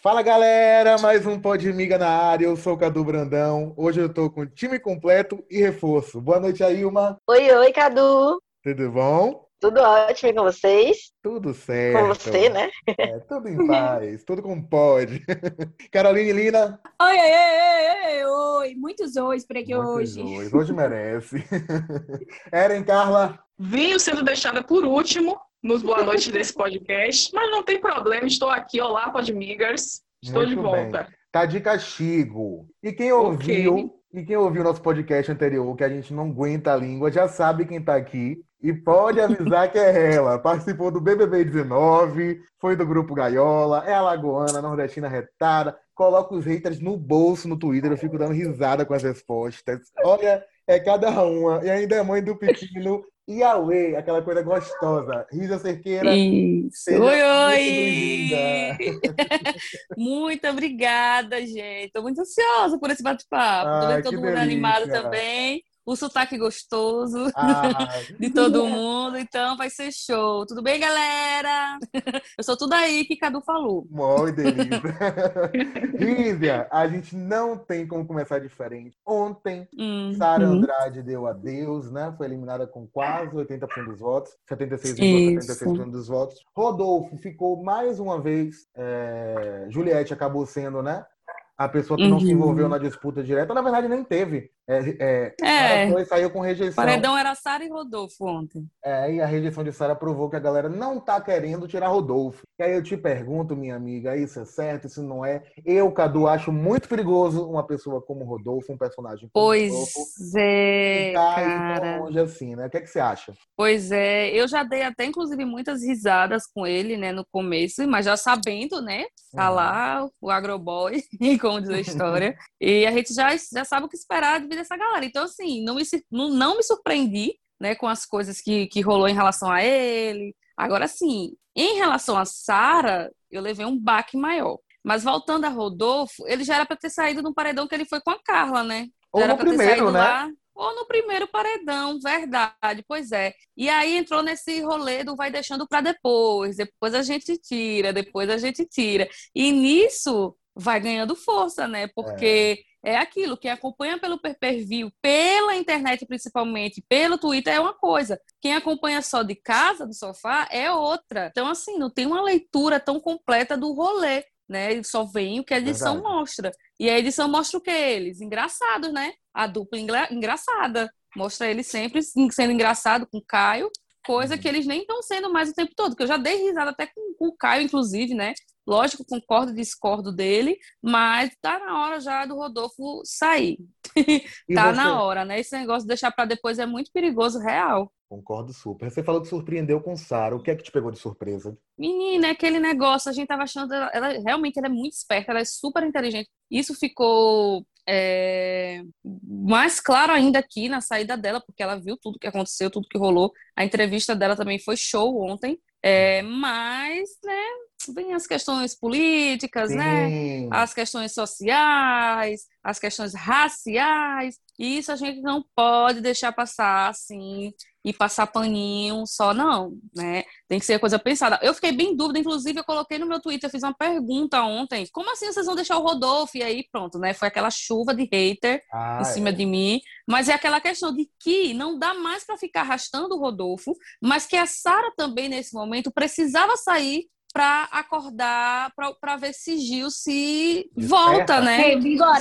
Fala galera, mais um Pod Miga na área. Eu sou o Cadu Brandão. Hoje eu tô com time completo e reforço. Boa noite, Ailma. Oi, oi, Cadu. Tudo bom? Tudo ótimo com vocês? Tudo certo. Com você, né? É, tudo em paz, tudo como pode. Caroline Lina. Oi, oi, oi, oi, oi. Muitos ois por aqui Muitos hoje. Hoje. hoje merece. Eren Carla. Vinho sendo deixada por último nos Boa Noite desse podcast, mas não tem problema, estou aqui. Olá, Podmigers. Estou Muito de volta. Bem. Tá de castigo. E quem ouviu, Ok. e quem ouviu nosso podcast anterior, que a gente não aguenta a língua, já sabe quem tá aqui. E pode avisar que é ela. Participou do BBB 19, foi do Grupo Gaiola, é alagoana, nordestina retada. Coloca os haters no bolso no Twitter, eu fico dando risada com as respostas. Olha, é cada uma. E ainda é mãe do pequeno Yahweh, aquela coisa gostosa. Risa Cerqueira. Isso. Oi, oi! Muito obrigada, gente. Tô muito ansiosa por esse bate-papo. Ai, vendo todo mundo delícia. animado também. O sotaque gostoso Ai, de todo mundo, então vai ser show. Tudo bem, galera? Eu sou tudo aí que Cadu falou. Mó delícia. Rízia, a gente não tem como começar diferente. Ontem, Hum, Sara hum. Andrade deu adeus, né? Foi eliminada com quase 80% dos votos, 76,76% Isso. dos votos. Rodolfo ficou mais uma vez. é, Juliette acabou sendo, né? A pessoa que não se Uhum. envolveu na disputa direta. Na verdade, nem teve. É, é, É. Foi, saiu com rejeição. Paredão era Sara e Rodolfo ontem. É, e a rejeição de Sara provou que a galera não tá querendo tirar Rodolfo. E aí eu te pergunto, minha amiga, isso é certo, isso não é? Eu, Cadu, acho muito perigoso uma pessoa como Rodolfo, um personagem como Pois Rodolfo, é, ficar aí cara. longe assim, né? O que, é que você acha? Pois é, eu já dei até, inclusive, muitas risadas com ele, né, no começo, mas já sabendo, né, tá Uhum. lá o agroboy, como diz a história, e a gente já, já sabe o que esperar de dessa galera. Então, assim, não me, não, não me surpreendi, né, com as coisas que, que rolou em relação a ele. Agora, sim, em relação a Sara, eu levei um baque maior. Mas voltando a Rodolfo, ele já era para ter saído no paredão que ele foi com a Carla, né? Ou Já no primeiro, saído né? lá, ou no primeiro paredão, verdade, pois é. E aí entrou nesse rolê do vai deixando para depois, depois a gente tira, depois a gente tira. E nisso vai ganhando força, né? Porque é, aquilo, quem acompanha pelo pay-per-view, pela internet principalmente, pelo Twitter é uma coisa. Quem acompanha só de casa, do sofá, é outra. Então, assim, não tem uma leitura tão completa do rolê, né? Só vem o que a edição Verdade. mostra. E a edição mostra o que eles? Engraçados, né? A dupla engra- engraçada. Mostra eles sempre sendo engraçado com o Caio, coisa Uhum. que eles nem estão sendo mais o tempo todo. Que eu já dei risada até com, com o Caio, inclusive, né? Lógico, concordo e discordo dele, mas tá na hora já do Rodolfo sair. Tá você- na hora, né? Esse negócio de deixar pra depois é muito perigoso, real. Concordo super. Você falou que surpreendeu com Sara. O que é que te pegou de surpresa? Menina, é aquele negócio, a gente tava achando, ela, ela- realmente ela é muito esperta, ela é super inteligente. Isso ficou é, mais claro ainda aqui na saída dela, porque ela viu tudo que aconteceu, tudo que rolou. A entrevista dela também foi show ontem. É, mas, né, vem as questões políticas, né? Sim. as questões sociais, as questões raciais, e isso a gente não pode deixar passar assim e passar paninho só, não, né? Tem que ser coisa pensada. Eu fiquei bem em dúvida, inclusive eu coloquei no meu Twitter, eu fiz uma pergunta ontem, como assim vocês vão deixar o Rodolfo? E aí pronto, né? Foi aquela chuva de hater Ah, em cima é. de mim, mas é aquela questão de que não dá mais para ficar arrastando o Rodolfo, mas que a Sara também nesse momento precisava sair para acordar, para ver se Gil se Desperta. volta, né?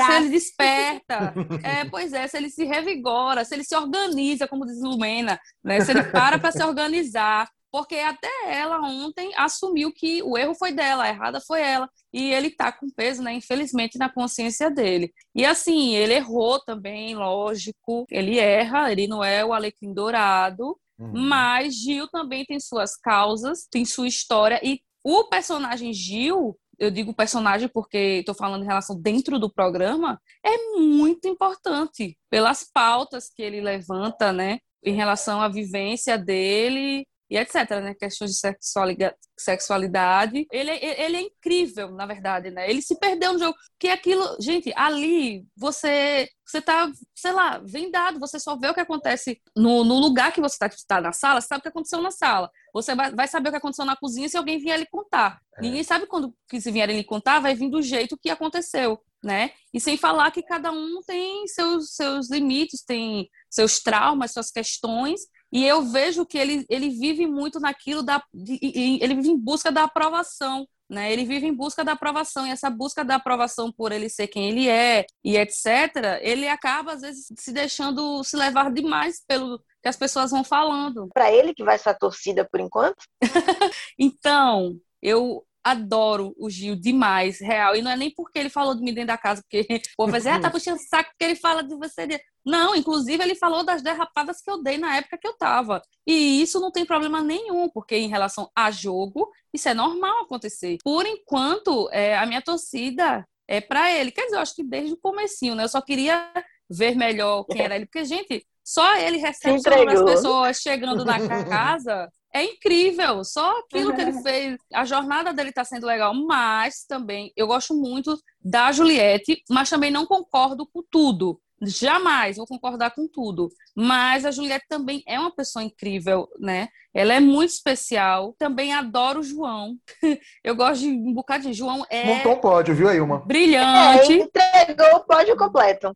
Se ele desperta, é, pois é, se ele se revigora, se ele se organiza, como diz Lumena, né? Se ele para para se organizar, porque até ela ontem assumiu que o erro foi dela, a errada foi ela, e ele tá com peso, né, infelizmente, na consciência dele. E assim, ele errou também, lógico, ele erra, ele não é o alecrim dourado, Uhum. mas Gil também tem suas causas, tem sua história, e o personagem Gil, eu digo personagem porque estou falando em relação dentro do programa, é muito importante pelas pautas que ele levanta, né? Em relação à vivência dele e etc, né? Questões de sexualidade. Ele, ele é incrível, na verdade, né? Ele se perdeu no jogo. Que aquilo, gente, ali você você tá, sei lá, vendado, você só vê o que acontece no, no lugar que você está tá na sala, sabe o que aconteceu na sala. Você vai, vai, saber o que aconteceu na cozinha se alguém vier lhe contar. É. Ninguém sabe quando que se vierem lhe contar, vai vir do jeito que aconteceu, né? E sem falar que cada um tem seus, seus limites, tem seus traumas, suas questões, e eu vejo que ele, ele vive muito naquilo da. De, ele vive em busca da aprovação. Né? Ele vive em busca da aprovação, e essa busca da aprovação por ele ser quem ele é e etc., ele acaba, às vezes, se deixando se levar demais pelo que as pessoas vão falando. Para ele que vai ser a torcida por enquanto? então, eu adoro o Gil demais, real. E não é nem porque ele falou de mim dentro da casa, porque o povo vai dizer, ah, tá puxando saco porque ele fala de você. Não, inclusive ele falou das derrapadas que eu dei na época que eu tava. E isso não tem problema nenhum, porque em relação a jogo, isso é normal acontecer. Por enquanto, é, a minha torcida é para ele. Quer dizer, eu acho que desde o comecinho, né? Eu só queria ver melhor quem era ele, porque, gente, só ele recebe as pessoas chegando na casa é incrível, só aquilo que ele fez. A jornada dele está sendo legal, mas também eu gosto muito da Juliette, mas também não concordo com tudo. Jamais vou concordar com tudo. Mas a Juliette também é uma pessoa incrível, né? Ela é muito especial. Também adoro o João. Eu gosto de um bocado de João. É Montou um pódio, viu, Ilma? Brilhante. É, entregou o pódio completo.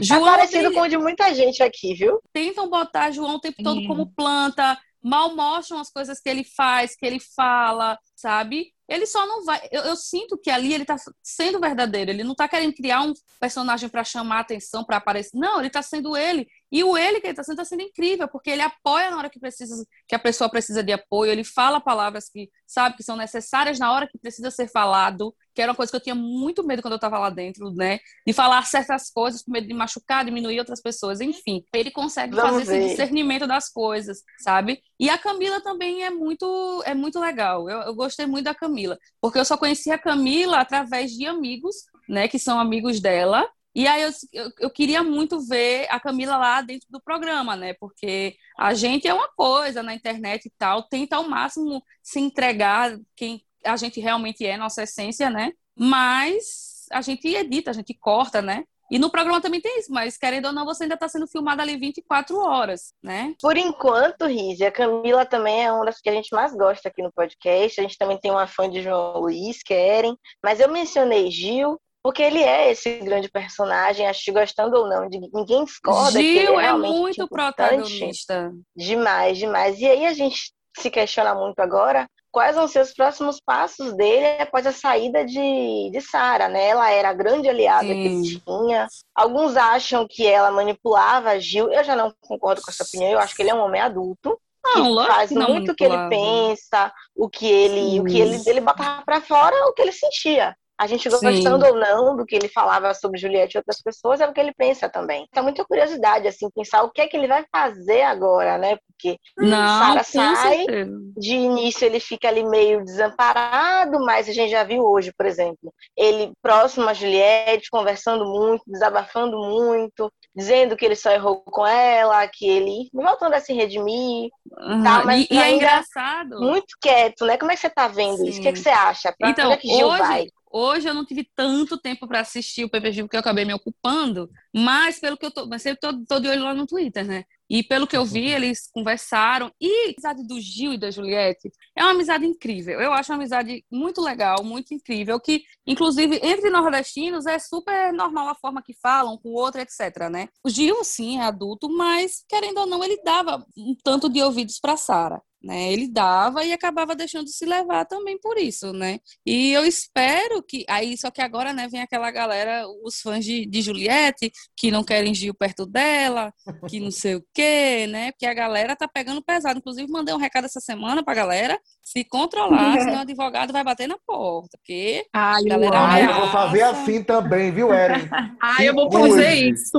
João é parecido com o de muita gente aqui, viu? Tentam botar João o tempo todo como planta, mal mostram as coisas que ele faz, que ele fala, sabe? Ele só não vai. Eu, eu sinto que ali ele tá sendo verdadeiro. Ele não tá querendo criar um personagem para chamar atenção, para aparecer. Não, ele tá sendo ele. E o ele que ele tá sendo tá sendo incrível, porque ele apoia na hora que precisa, que a pessoa precisa de apoio. Ele fala palavras que sabe que são necessárias na hora que precisa ser falado que era uma coisa que eu tinha muito medo quando eu estava lá dentro, né? De falar certas coisas com medo de machucar, diminuir outras pessoas, enfim. Ele consegue Vamos fazer ver. esse discernimento das coisas, sabe? E a Camila também é muito, é muito legal. Eu, eu gostei muito da Camila, porque eu só conheci a Camila através de amigos, né? Que são amigos dela. E aí eu, eu, eu, queria muito ver a Camila lá dentro do programa, né? Porque a gente é uma coisa na internet e tal, tenta ao máximo se entregar quem a gente realmente é, nossa essência, né? Mas a gente edita, a gente corta, né? E no programa também tem isso, mas querendo ou não, você ainda está sendo filmada ali 24 horas, né? Por enquanto, Riz, a Camila também é uma das que a gente mais gosta aqui no podcast. A gente também tem uma fã de João Luiz, Keren. Mas eu mencionei Gil, porque ele é esse grande personagem, acho que gostando ou não, de, ninguém discorda Gil que ele é, é muito protagonista. Demais, demais. E aí a gente se questiona muito agora quais vão ser os próximos passos dele após a saída de, de Sara, né? Ela era a grande aliada Sim. que ele tinha. Alguns acham que ela manipulava a Gil. Eu já não concordo com essa opinião. Eu acho que ele é um homem adulto. Não, que faz que muito o que ele pensa, o que ele, o que ele, ele botava para fora, o que ele sentia. A gente gostando Sim. ou não do que ele falava sobre Juliette e outras pessoas, é o que ele pensa também. Então, muita curiosidade, assim, pensar o que é que ele vai fazer agora, né? Porque Sara sai, certeza. de início ele fica ali meio desamparado, mas a gente já viu hoje, por exemplo, ele próximo a Juliette, conversando muito, desabafando muito, dizendo que ele só errou com ela, que ele voltando a se redimir. Uhum. Tá, mas e, e é engraçado. Muito quieto, né? Como é que você tá vendo Sim. isso? O que, é que você acha? Pra então, é que Gil hoje, vai? Hoje eu não tive tanto tempo para assistir o PPG porque eu acabei me ocupando, mas pelo que eu tô, mas eu tô, tô de olho lá no Twitter, né? E pelo que eu vi, eles conversaram. E a amizade do Gil e da Juliette é uma amizade incrível. Eu acho uma amizade muito legal, muito incrível, que, inclusive, entre nordestinos é super normal a forma que falam com o outro, etc, né? O Gil, sim, é adulto, mas, querendo ou não, ele dava um tanto de ouvidos para Sara né? Ele dava e acabava deixando se levar também por isso, né? E eu espero que aí só que agora, né, vem aquela galera, os fãs de, de Juliette que não querem Gil perto dela, que não sei o quê, né? Porque a galera tá pegando pesado. Inclusive mandei um recado essa semana pra galera se controlar, senão o advogado vai bater na porta, porque Ai, a galera Ai, eu vou fazer assim também, viu, Eren? Ah, eu vou fazer isso.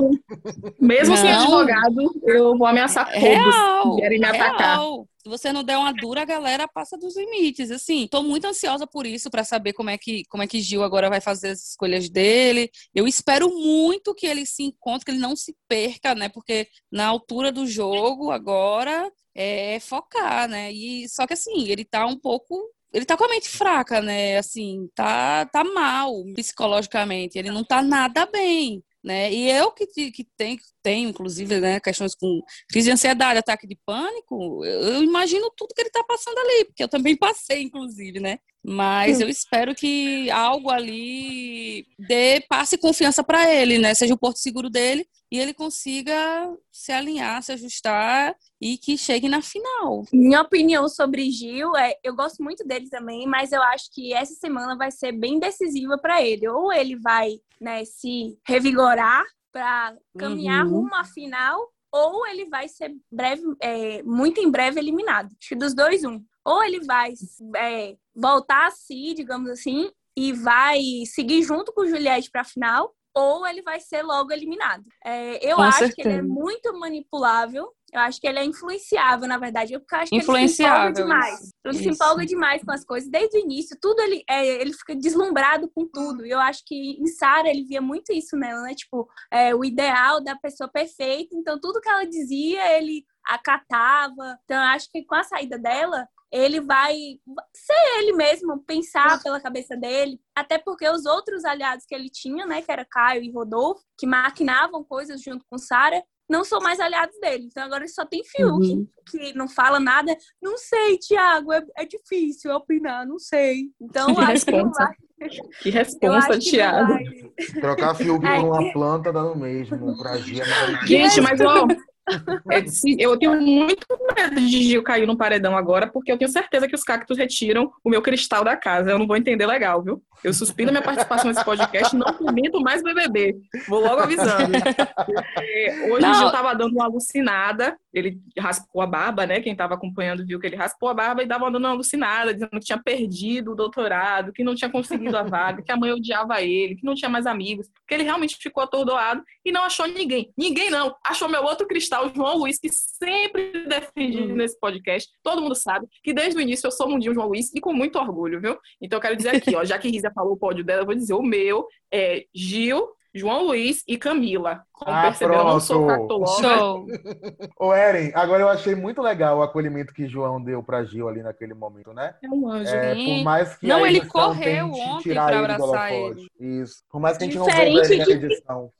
Mesmo não. sem advogado, eu vou ameaçar todos real, que querem me atacar. Real. Se você não der uma dura, a galera passa dos limites. Assim, tô muito ansiosa por isso, para saber como é que como é que Gil agora vai fazer as escolhas dele. Eu espero muito que ele se encontre, que ele não se perca, né? Porque na altura do jogo agora é focar, né? E só que assim, ele tá um pouco ele tá com a mente fraca, né? Assim, tá, tá mal psicologicamente. Ele não tá nada bem né? E eu que, que tenho, tenho, inclusive, né, questões com crise de ansiedade, ataque de pânico, eu, imagino tudo que ele está passando ali, porque eu também passei, inclusive, né? Mas eu espero que algo ali dê, passe confiança para ele, né? Seja o porto seguro dele e ele consiga se alinhar, se ajustar e que chegue na final. Minha opinião sobre Gil é, eu gosto muito dele também, mas eu acho que essa semana vai ser bem decisiva para ele. Ou ele vai, né, se revigorar para caminhar uhum. rumo à final, ou ele vai ser breve, é, muito em breve eliminado. Acho que dos dois, um. Ou ele vai é, voltar a si, digamos assim, e vai seguir junto com o Juliette para a final, ou ele vai ser logo eliminado. É, eu com acho certeza. que ele é muito manipulável. Eu acho que ele é influenciável, na verdade. Eu acho que ele se empolga demais. Isso. Ele se empolga demais com as coisas. Desde o início, tudo ele, é, ele fica deslumbrado com tudo. E eu acho que em Sara ele via muito isso nela, né? Tipo, é, o ideal da pessoa perfeita. Então, tudo que ela dizia, ele acatava. Então, eu acho que com a saída dela, ele vai ser ele mesmo, pensar pela cabeça dele, até porque os outros aliados que ele tinha, né, que era Caio e Rodolfo, que maquinavam coisas junto com Sara, não são mais aliados dele. Então agora ele só tem Fiuk, uhum. que não fala nada. Não sei, Tiago, é, é, difícil opinar, não sei. Então que acho responsa. que responsa, Tiago. Trocar Fiuk por uma planta dá no mesmo, pra Gia. Gente, mas ó, eu tenho muito medo de Gil cair no paredão agora, porque eu tenho certeza que os cactos retiram o meu cristal da casa. Eu não vou entender legal, viu? Eu suspiro minha participação nesse podcast, não permito mais BBB. Vou logo avisando. hoje não. Gil tava dando uma alucinada, ele raspou a barba, né? Quem tava acompanhando viu que ele raspou a barba e dava uma alucinada, dizendo que tinha perdido o doutorado, que não tinha conseguido a vaga, que a mãe odiava ele, que não tinha mais amigos, que ele realmente ficou atordoado e não achou ninguém. Ninguém não. Achou meu outro cristal, João Luiz, que sempre defendi hum. nesse podcast. Todo mundo sabe que desde o início eu sou mundinho João Luiz e com muito orgulho, viu? Então eu quero dizer aqui, ó, já que Risa falou o pódio dela, eu vou dizer o meu é Gil, João Luiz e Camila. Como ah, perceberam, pronto. não sou. Ô, Eren, agora eu achei muito legal o acolhimento que João deu pra Gil ali naquele momento, né? É um anjo. É, por mais que não, ele correu ontem pra abraçar ele. Isso. Por mais que a gente Diferente não veja ele na edição.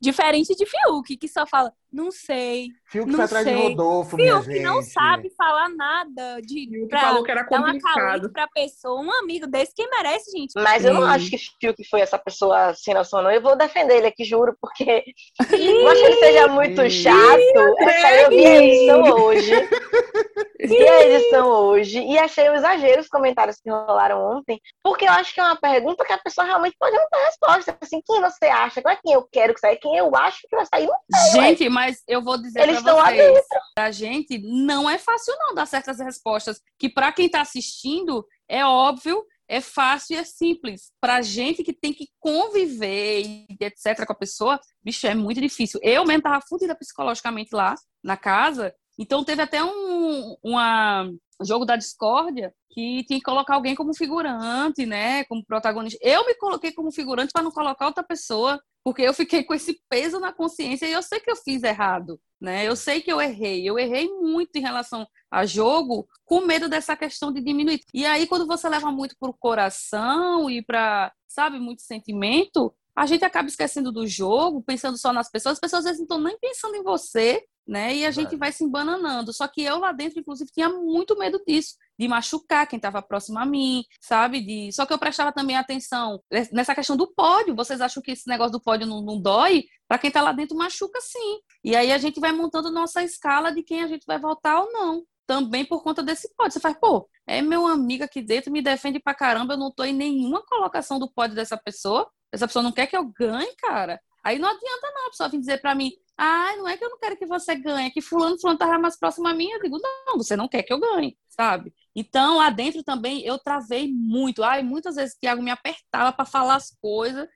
Diferente de Fiuk, que só fala, não sei. Fiuk não foi atrás sei. de Rodolfo, minha Fiuk não sabe falar nada de Fiuk pra falou que era complicado. dar uma pra pessoa. Um amigo desse, quem merece, gente? Mas eu não acho que Fiuk foi essa pessoa sem noção, não. Eu vou defender ele aqui, juro, porque eu acho que ele seja muito chato. eu vi a edição hoje. Vi a edição hoje e achei um exagero os comentários que rolaram ontem, porque eu acho que é uma pergunta que a pessoa realmente pode não ter resposta. Assim, quem você acha? Não é quem eu quero que saia, quem eu acho que vai sair, não sei. Gente, mas eu vou dizer Eles pra vocês, pra gente não é fácil não dar certas respostas, que para quem tá assistindo é óbvio, é fácil e é simples. Pra gente que tem que conviver e etc com a pessoa, bicho, é muito difícil. Eu mesmo tava fudida psicologicamente lá na casa, então teve até um uma jogo da discórdia que tinha que colocar alguém como figurante, né, como protagonista. Eu me coloquei como figurante para não colocar outra pessoa porque eu fiquei com esse peso na consciência e eu sei que eu fiz errado, né? Eu sei que eu errei, eu errei muito em relação a jogo, com medo dessa questão de diminuir. E aí quando você leva muito para o coração e para, sabe, muito sentimento, a gente acaba esquecendo do jogo, pensando só nas pessoas. As pessoas às vezes não estão nem pensando em você, né? E a gente vai se embananando. Só que eu lá dentro, inclusive, tinha muito medo disso, de machucar quem estava próximo a mim, sabe? De... Só que eu prestava também atenção nessa questão do pódio. Vocês acham que esse negócio do pódio não, não dói? Para quem está lá dentro, machuca sim. E aí a gente vai montando nossa escala de quem a gente vai votar ou não. Também por conta desse pódio. Você faz, pô, é meu amigo aqui dentro, me defende pra caramba, eu não tô em nenhuma colocação do pódio dessa pessoa. Essa pessoa não quer que eu ganhe, cara. Aí não adianta não a pessoa vir dizer para mim, ah, não é que eu não quero que você ganhe, é que fulano, fulano tava mais próximo a mim. Eu digo, não, você não quer que eu ganhe. sabe? Então, lá dentro também eu travei muito. Ai, muitas vezes o Thiago me apertava para falar as coisas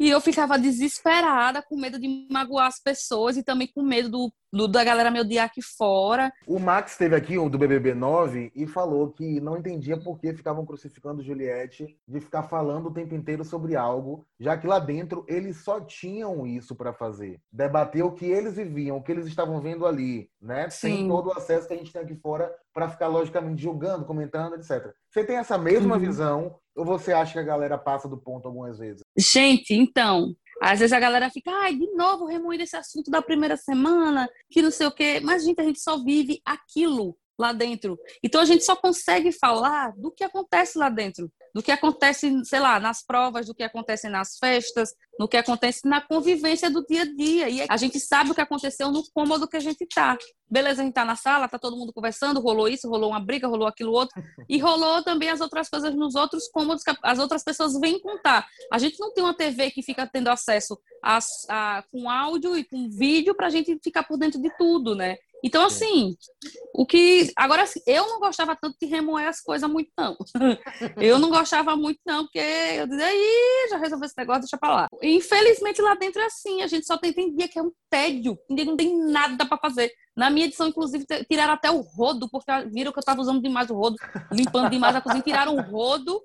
e eu ficava desesperada, com medo de magoar as pessoas e também com medo do, do da galera me odiar aqui fora. O Max esteve aqui, um do BBB 9, e falou que não entendia por que ficavam crucificando Juliette de ficar falando o tempo inteiro sobre algo, já que lá dentro eles só tinham isso para fazer. Debater o que eles viviam, o que eles estavam vendo ali, né? Sim. Sem todo o acesso que a gente tem aqui fora para ficar logicamente julgando, comentando, etc. Você tem essa mesma Uhum. visão ou você acha que a galera passa do ponto algumas vezes? Gente, então, às vezes a galera fica, ai, de novo remoendo esse assunto da primeira semana, que não sei o quê. Mas, gente, a gente só vive aquilo lá dentro. Então a gente só consegue falar do que acontece lá dentro, do que acontece, sei lá, nas provas, do que acontece nas festas, no que acontece na convivência do dia a dia. E a gente sabe o que aconteceu no cômodo que a gente tá. Beleza, a gente tá na sala, tá todo mundo conversando, rolou isso, rolou uma briga, rolou aquilo outro, e rolou também as outras coisas nos outros cômodos que as outras pessoas vêm contar. A gente não tem uma TV que fica tendo acesso a, a, com áudio e com vídeo pra gente ficar por dentro de tudo, né? Então, assim, o que. Agora, assim, eu não gostava tanto de remoer as coisas muito, não. Eu não gostava muito, não, porque eu dizia, aí, já resolveu esse negócio, deixa pra lá. Infelizmente, lá dentro é assim, a gente só tem, tem dia que é um tédio, tem dia que não tem nada pra fazer. Na minha edição, inclusive, tiraram até o rodo, porque viram que eu tava usando demais o rodo, limpando demais a cozinha, tiraram o rodo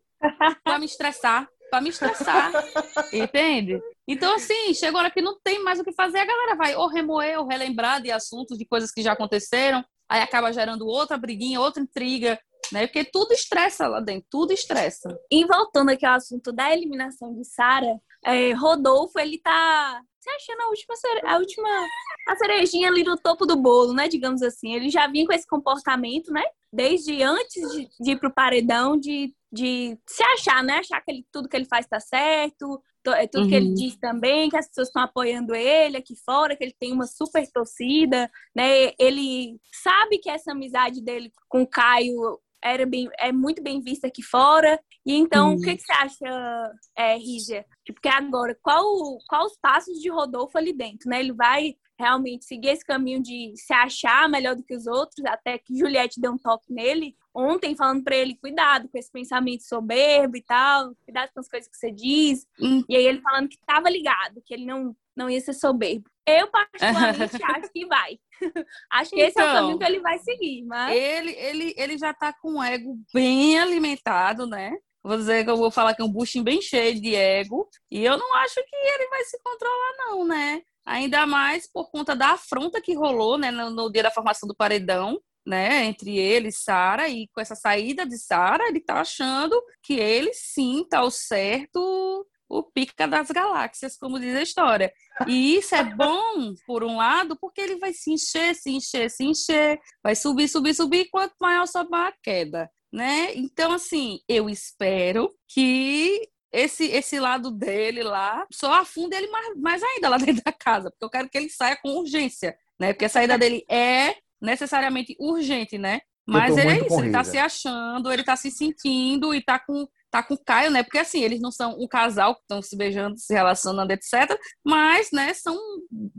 pra me estressar, pra me estressar, entende? Então, assim, chegou a hora que não tem mais o que fazer, a galera vai ou remoer ou relembrar de assuntos, de coisas que já aconteceram, aí acaba gerando outra briguinha, outra intriga, né? Porque tudo estressa lá dentro, tudo estressa. E voltando aqui ao assunto da eliminação de Sara, é, Rodolfo, ele tá se achando a última, a última a cerejinha ali no topo do bolo, né? Digamos assim. Ele já vinha com esse comportamento, né? Desde antes de, de ir pro paredão, de, de se achar, né? Achar que ele, tudo que ele faz tá certo, to- é tudo que ele Uhum. diz também, que as pessoas estão apoiando ele aqui fora, que ele tem uma super torcida, né? Ele sabe que essa amizade dele com o Caio era bem, é muito bem vista aqui fora. E então, Uhum. o que, que você acha, é, Rígia? Tipo, que agora, qual, qual os passos de Rodolfo ali dentro, né? Ele vai realmente seguir esse caminho de se achar melhor do que os outros, até que Juliette deu um toque nele ontem, falando pra ele, cuidado com esse pensamento soberbo e tal, cuidado com as coisas que você diz. Hum. E aí ele falando que tava ligado, que ele não, não ia ser soberbo. Eu, particularmente, acho que vai. acho que esse é o Então. caminho que ele vai seguir, mas... Ele, ele, ele já tá com o ego bem alimentado, né? Vou dizer que eu vou falar que é um buchinho bem cheio de ego. E eu não acho que ele vai se controlar, não, né? Ainda mais por conta da afronta que rolou, né, no, no dia da formação do paredão, né, entre ele e Sara, e com essa saída de Sara, ele tá achando que ele sim tá o certo, o pica das galáxias, como diz a história. E isso é bom, por um lado, porque ele vai se encher, se encher, se encher, vai subir, subir, subir, quanto maior sobe a queda, né? Então, assim, eu espero que esse, esse lado dele lá só afunde ele mais, mais ainda lá dentro da casa, porque eu quero que ele saia com urgência, né? Porque a saída dele é necessariamente urgente, né? Mas ele é isso, com ele tá se achando, ele tá se sentindo e tá com, tá com o Caio, né? Porque assim, eles não são um casal que estão se beijando, se relacionando, etc. Mas, né, são,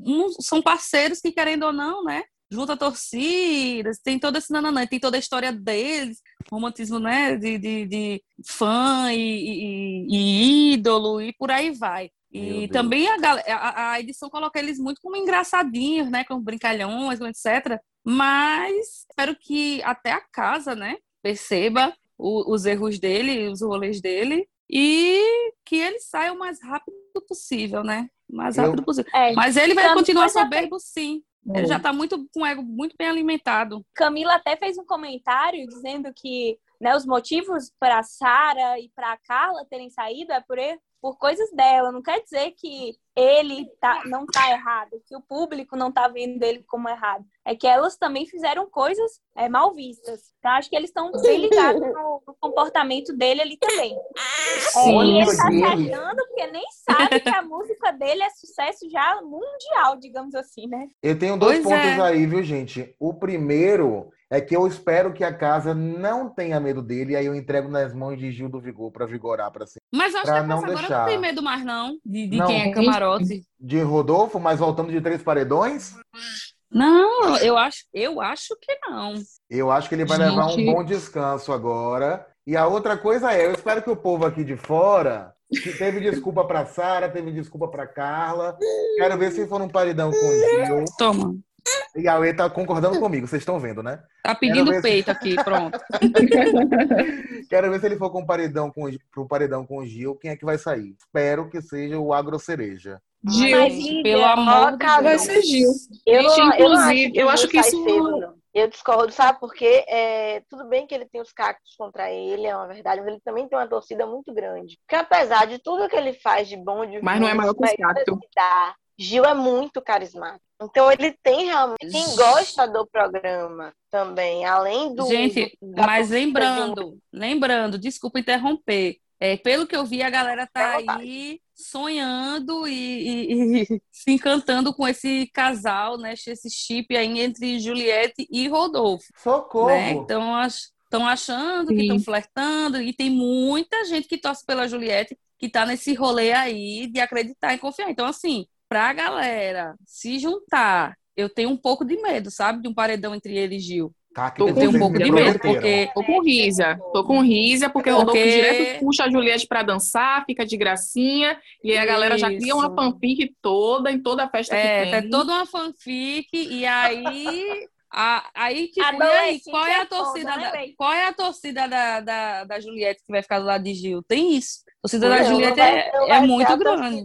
um- são parceiros que, querendo ou não, né? Junta torcidas, tem todo esse nananã, tem toda a história deles, romantismo, né? De, de, de fã e, e- e ídolo e por aí vai. E também a, a, a edição coloca eles muito como engraçadinhos, né? Como brincalhões, etc. Mas espero que até a casa, né? Perceba o- os erros dele, os rolês dele. E que ele saia o mais rápido possível, né? O mais Eu- rápido possível. É, Mas ele vai continuar soberbo, sim. Ele já tá muito com o ego muito bem alimentado. Camila até fez um comentário dizendo que né, os motivos para Sara e para Carla terem saído é por, por coisas dela. Não quer dizer que ele tá, não tá errado, que o público não tá vendo ele como errado. É que elas também fizeram coisas é, mal vistas. Então, acho que eles estão bem ligados no, no comportamento dele ali também. É, Sim, e ele tá se achando porque nem sabe que a música dele é sucesso já mundial, digamos assim, né? Eu tenho dois Pois pontos é. aí, viu, gente? O primeiro é que eu espero que a casa não tenha medo dele, e aí eu entrego nas mãos de Gil do Vigor pra vigorar pra cima. Mas eu acho que a não casa agora deixar. não tem medo mais, não, de, de Não. quem é camarote. De Rodolfo, mas voltando de três paredões? Não, eu acho, eu acho que não. Eu acho que ele vai Gente. levar um bom descanso agora. E a outra coisa é, eu espero que o povo aqui de fora que teve desculpa pra Sara, teve desculpa pra Carla. Quero ver se for num paredão com o Gil. Toma. E a Uê tá concordando comigo, vocês estão vendo, né? Tá pedindo se- peito aqui, pronto. Quero ver se ele for com um paredão com, pro paredão com o Gil, quem é que vai sair? Espero que seja o Agro Cereja. Gil, Mas, pelo amor de Cadu, vai Deus. ser Gil. Eu Gente, não, eu acho inclusive, que eu o acho que isso- cedo. Eu discordo, sabe? Porque é, tudo bem que ele tem os cactos contra ele, é uma verdade, mas ele também tem uma torcida muito grande. Porque apesar de tudo que ele faz de bom, de Mas não é ruim, maior que os cactos. que dá, Gil é muito carismático. Então ele tem realmente quem gosta do programa também, além do Gente, do- mas lembrando, lembrando, desculpa interromper. É, pelo que eu vi, a galera tá vontade. aí sonhando e, e- e se encantando com esse casal, né? Esse chip aí entre Juliette e Rodolfo. Socorro! né? Então estão achando que Sim. estão flertando e tem muita gente que torce pela Juliette que tá nesse rolê aí de acreditar e confiar. Então, assim, pra galera se juntar, eu tenho um pouco de medo, sabe? De um paredão entre ele e Gil. Tá, Tô Eu tenho um pouco de medo, porque Tô com risa. Tô com risa, porque o Rodolfo Porque- direto puxa a Juliette pra dançar, fica de gracinha, e aí a galera já cria uma fanfic toda em toda a festa é, que tá tem. toda uma fanfic e aí a- aí tipo, e aí, Adolescente qual é é a torcida foda, né, da, qual é a torcida da, da, da Juliette que vai ficar do lado de Gil? Tem isso. A torcida da vai- é, é muito grande.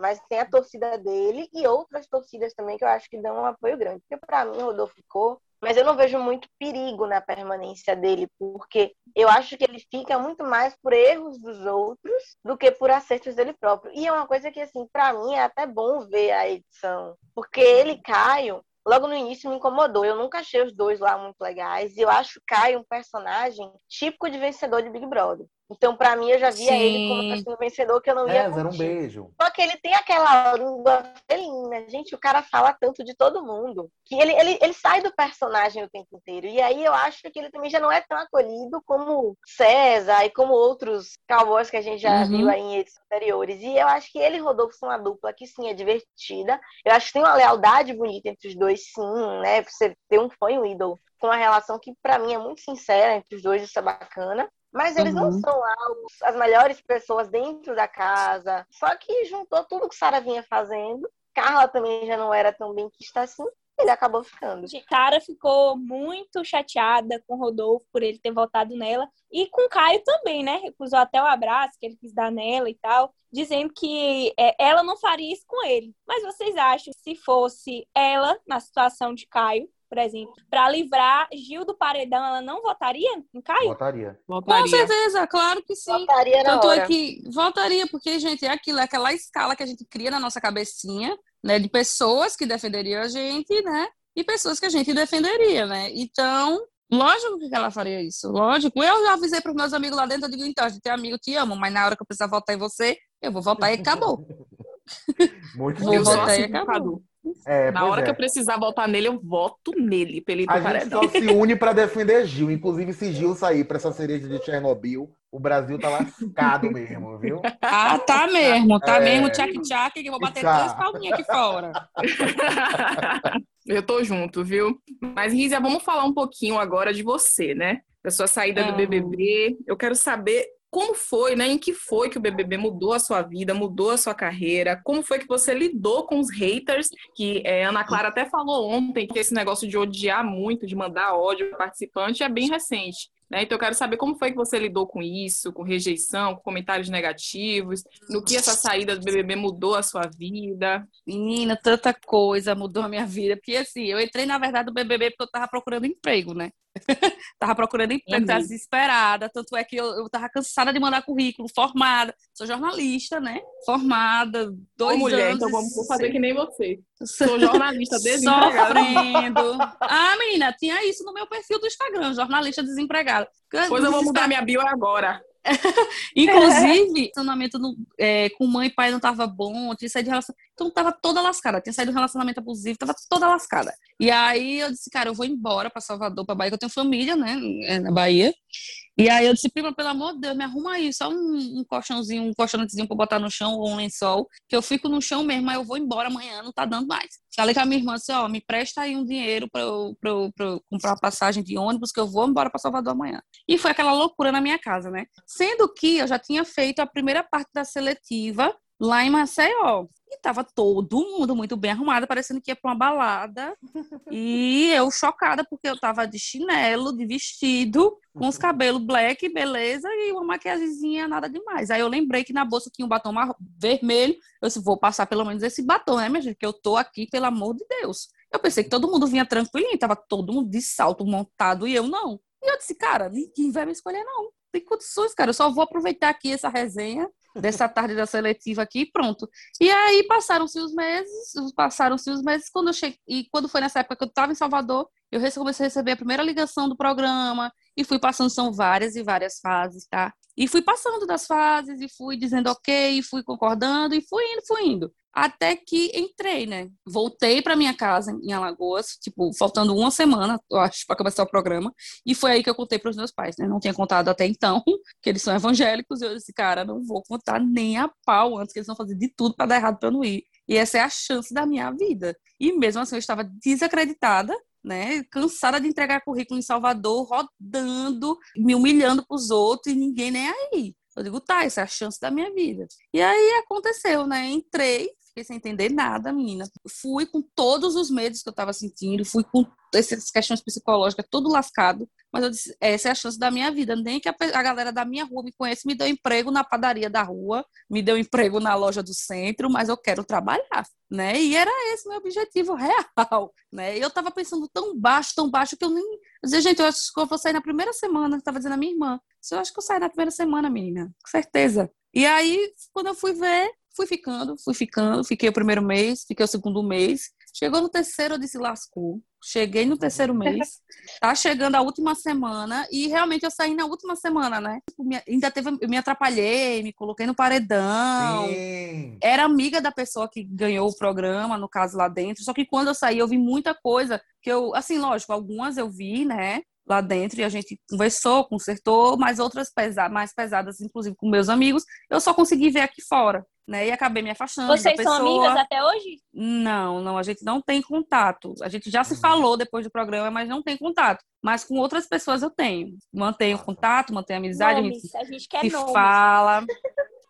mas tem a torcida dele e outras torcidas também que eu acho que dão um apoio grande. Porque pra mim o Rodolfo ficou, mas eu não vejo muito perigo na permanência dele, porque eu acho que ele fica muito mais por erros dos outros do que por acertos dele próprio. E é uma coisa que assim, pra mim é até bom ver a edição, porque ele e Caio Logo no início me incomodou. Eu nunca achei os dois lá muito legais. E eu acho Caio um personagem típico de vencedor de Big Brother. Então, pra mim, eu já via Sim. ele como assim, um vencedor que eu não ia César, um curtir. beijo. Só que ele tem aquela língua felina. Gente, o cara fala tanto de todo mundo. Que ele, ele, ele sai do personagem o tempo inteiro. E aí eu acho que ele também já não é tão acolhido como César e como outros cowboys que a gente já Uhum. viu aí em edições anteriores. E eu acho que ele e Rodolfo são uma dupla que sim, é divertida. Eu acho que tem uma lealdade bonita entre os dois, sim, né? Você ter um fã e um ídolo. Com uma relação que, pra mim, é muito sincera entre os dois, isso é bacana. Mas eles não Uhum. são lá os- as melhores pessoas dentro da casa. Só que juntou tudo que Sara vinha fazendo. Carla também já não era tão bem quista assim. Ele acabou ficando. De cara ficou muito chateada com o Rodolfo por ele ter votado nela. E com o Caio também, né? Recusou até o abraço que ele quis dar nela e tal, dizendo que é, ela não faria isso com ele. Mas vocês acham que se fosse ela na situação de Caio, por exemplo, para livrar Gil do paredão, ela não votaria em Caio? Votaria. Com Voltaria. certeza, claro que sim. Votaria na Tanto hora. é que voltaria, porque, gente, é aquilo, é aquela escala que a gente cria na nossa cabecinha, né? De pessoas que defenderiam a gente, né? E pessoas que a gente defenderia, né? Então, lógico que ela faria isso. Lógico. Eu já avisei para os meus amigos lá dentro, eu digo, então, a gente é amigo, te amo, mas na hora que eu precisar votar em você, eu vou votar e acabou. Muito Vou Eu votar e acabou. É, Na hora é. que eu precisar votar nele, eu voto nele, pra ele ir pro A gente só se une pra defender Gil. Inclusive, se Gil sair pra essa cereja de Chernobyl, o Brasil tá lascado mesmo, viu? Ah, tá mesmo, tá É. mesmo, tchac-tchac, que eu vou bater Tchá. três palminhas aqui fora. Eu tô junto, viu? Mas, Rízia, vamos falar um pouquinho agora de você, né? Da sua saída do. BBB. Eu quero saber como foi, né? Em que foi que o BBB mudou a sua vida, mudou a sua carreira? Como foi que você lidou com os haters? Que é, Ana Clara até falou ontem que esse negócio de odiar muito, de mandar ódio ao participante é bem recente. Né? Então eu quero saber como foi que você lidou com isso, com rejeição, com comentários negativos, no que essa saída do BBB mudou a sua vida. Menina, tanta coisa mudou a minha vida. Porque assim, eu entrei, na verdade, no BBB porque eu tava procurando emprego, né? tava procurando emprego, Uhum. tava desesperada. Tanto é que eu, eu tava cansada de mandar currículo, formada. Sou jornalista, né? Formada, dois Ô, mulher, anos. então vamos fazer que nem você. Sou jornalista desempregada. Sofrendo. Ah, menina, tinha isso no meu perfil do Instagram, jornalista desempregado. Pois eu vou mudar minha bio agora. Inclusive, relacionamento no- é, com mãe e pai não tava bom, tinha saído de relacionamento. Então tava toda lascada, tinha saído de um relacionamento abusivo, tava toda lascada. E aí eu disse, cara, eu vou embora pra Salvador, pra Bahia, que eu tenho família, né, é, na Bahia. E aí eu disse, prima, pelo amor de Deus, me arruma aí, só um, um colchãozinho, um colchãozinho pra botar no chão ou um lençol, que eu fico no chão mesmo, mas eu vou embora amanhã, não tá dando mais. Falei com a minha irmã assim, ó, me presta aí um dinheiro pra eu, pra eu, pra eu comprar passagem de ônibus, que eu vou embora pra Salvador amanhã. E foi aquela loucura na minha casa, né? Sendo que eu já tinha feito a primeira parte da seletiva lá em Maceió. E tava todo mundo muito bem arrumado, parecendo que ia para uma balada. E eu chocada, porque eu tava de chinelo, de vestido, com os cabelos black, beleza, e uma maquiagemzinha, nada demais. Aí eu lembrei que na bolsa tinha um batom vermelho. Eu disse, vou passar pelo menos esse batom, né, minha gente? Que eu tô aqui, pelo amor de Deus. Eu pensei que todo mundo vinha tranquilinho, tava todo mundo de salto montado e eu não. E eu disse, cara, ninguém vai me escolher, não. Tem condições, cara. Eu só vou aproveitar aqui essa resenha dessa tarde da seletiva aqui pronto. E aí passaram-se os meses, passaram-se os meses, quando eu cheguei, e quando foi nessa época que eu estava em Salvador, eu comecei a receber a primeira ligação do programa e fui passando, são várias e várias fases, tá? E fui passando das fases e fui dizendo ok, e fui concordando e fui indo, fui indo. Até que entrei, né? Voltei para minha casa em Alagoas, tipo, faltando uma semana, eu acho, para começar o programa. E foi aí que eu contei para os meus pais, né? Não tinha contado até então, que eles são evangélicos. E eu disse, cara, não vou contar nem a pau antes, que eles vão fazer de tudo para dar errado para eu não ir. E essa é a chance da minha vida. E mesmo assim, eu estava desacreditada, né? Cansada de entregar currículo em Salvador, rodando, me humilhando para os outros e ninguém nem aí. Eu digo, tá, essa é a chance da minha vida. E aí aconteceu, né? Entrei, fiquei sem entender nada, menina. Fui com todos os medos que eu estava sentindo, fui com essas questões psicológicas tudo lascado, mas eu disse, essa é a chance da minha vida. Nem que a, a galera da minha rua me conheça, me deu emprego na padaria da rua, me deu emprego na loja do centro, mas eu quero trabalhar, né? E era esse meu objetivo real, né? E eu estava pensando tão baixo, tão baixo, que eu nem... Eu dizia, gente, eu acho que eu vou sair na primeira semana, estava dizendo a minha irmã. Eu acho que eu saio na primeira semana, menina, com certeza. E aí, quando eu fui ver, Fui ficando, fui ficando, fiquei o primeiro mês, fiquei o segundo mês. Chegou no terceiro, eu disse lascou. Cheguei no terceiro mês, tá chegando a última semana e realmente eu saí na última semana, né? Tipo, ainda teve, eu me atrapalhei, me coloquei no paredão. Sim. Era amiga da pessoa que ganhou o programa, no caso lá dentro. Só que quando eu saí, eu vi muita coisa que eu, assim, lógico, algumas eu vi, né? lá dentro e a gente conversou, consertou, mas outras pesa mais pesadas, inclusive com meus amigos, eu só consegui ver aqui fora né? E acabei me afastando. Vocês pessoa. são amigas até hoje? Não, não, a gente não tem contato. A gente já se uhum. falou depois do programa, mas não tem contato. Mas com outras pessoas eu tenho. Mantenho contato, mantenho amizade, nomes, a gente, a gente quer se nomes. fala.